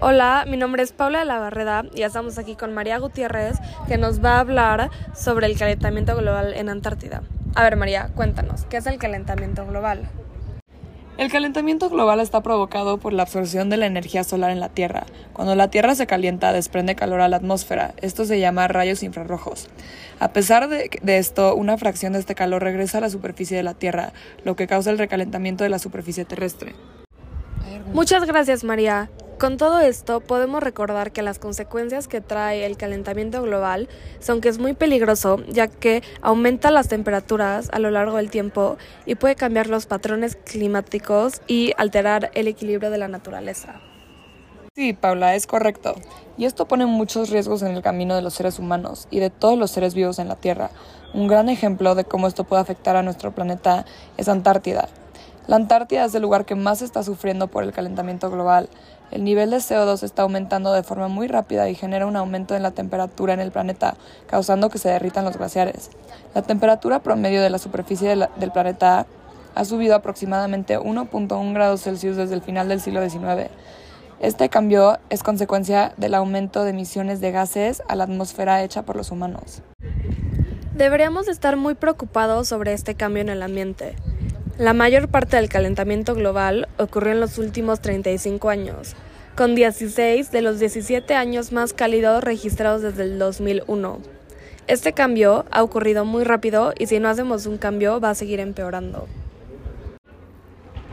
Hola, mi nombre es Paula de la Barreda y estamos aquí con María Gutiérrez que nos va a hablar sobre el calentamiento global en Antártida. A ver María, cuéntanos, ¿qué es el calentamiento global? El calentamiento global está provocado por la absorción de la energía solar en la Tierra. Cuando la Tierra se calienta, desprende calor a la atmósfera. Esto se llama rayos infrarrojos. A pesar de, de, esto, una fracción de este calor regresa a la superficie de la Tierra, lo que causa el recalentamiento de la superficie terrestre. Muchas gracias, María. Con todo esto, podemos recordar que las consecuencias que trae el calentamiento global son que es muy peligroso, ya que aumenta las temperaturas a lo largo del tiempo y puede cambiar los patrones climáticos y alterar el equilibrio de la naturaleza. Sí, Paula, es correcto. Y esto pone muchos riesgos en el camino de los seres humanos y de todos los seres vivos en la Tierra. Un gran ejemplo de cómo esto puede afectar a nuestro planeta es Antártida. La Antártida es el lugar que más está sufriendo por el calentamiento global. El nivel de CO2 está aumentando de forma muy rápida y genera un aumento en la temperatura en el planeta, causando que se derritan los glaciares. La temperatura promedio de la superficie del planeta ha subido aproximadamente 1.1 grados Celsius desde el final del siglo XIX. Este cambio es consecuencia del aumento de emisiones de gases a la atmósfera hecha por los humanos. Deberíamos estar muy preocupados sobre este cambio en el ambiente. La mayor parte del calentamiento global ocurrió en los últimos 35 años, con 16 de los 17 años más cálidos registrados desde el 2001. Este cambio ha ocurrido muy rápido y si no hacemos un cambio va a seguir empeorando.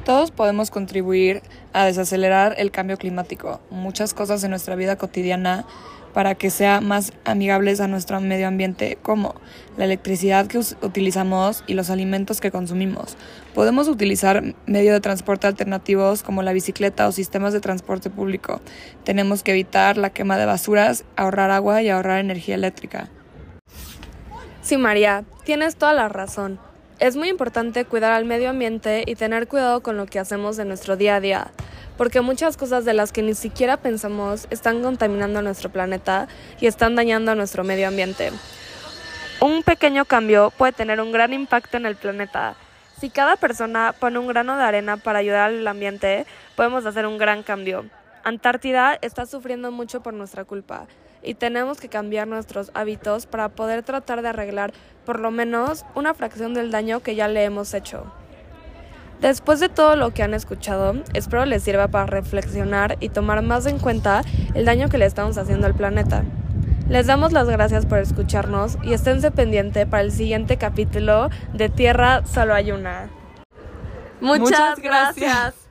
Todos podemos contribuir a desacelerar el cambio climático. Muchas cosas en nuestra vida cotidiana para que sea más amigables a nuestro medio ambiente, como la electricidad que utilizamos y los alimentos que consumimos. Podemos utilizar medios de transporte alternativos como la bicicleta o sistemas de transporte público. Tenemos que evitar la quema de basuras, ahorrar agua y ahorrar energía eléctrica. Sí, María, tienes toda la razón. Es muy importante cuidar al medio ambiente y tener cuidado con lo que hacemos en nuestro día a día porque muchas cosas de las que ni siquiera pensamos están contaminando nuestro planeta y están dañando nuestro medio ambiente. Un pequeño cambio puede tener un gran impacto en el planeta. Si cada persona pone un grano de arena para ayudar al ambiente, podemos hacer un gran cambio. Antártida está sufriendo mucho por nuestra culpa y tenemos que cambiar nuestros hábitos para poder tratar de arreglar por lo menos una fracción del daño que ya le hemos hecho. Después de todo lo que han escuchado, espero les sirva para reflexionar y tomar más en cuenta el daño que le estamos haciendo al planeta. Les damos las gracias por escucharnos y esténse pendiente para el siguiente capítulo de Tierra Solo hay una. Muchas, gracias.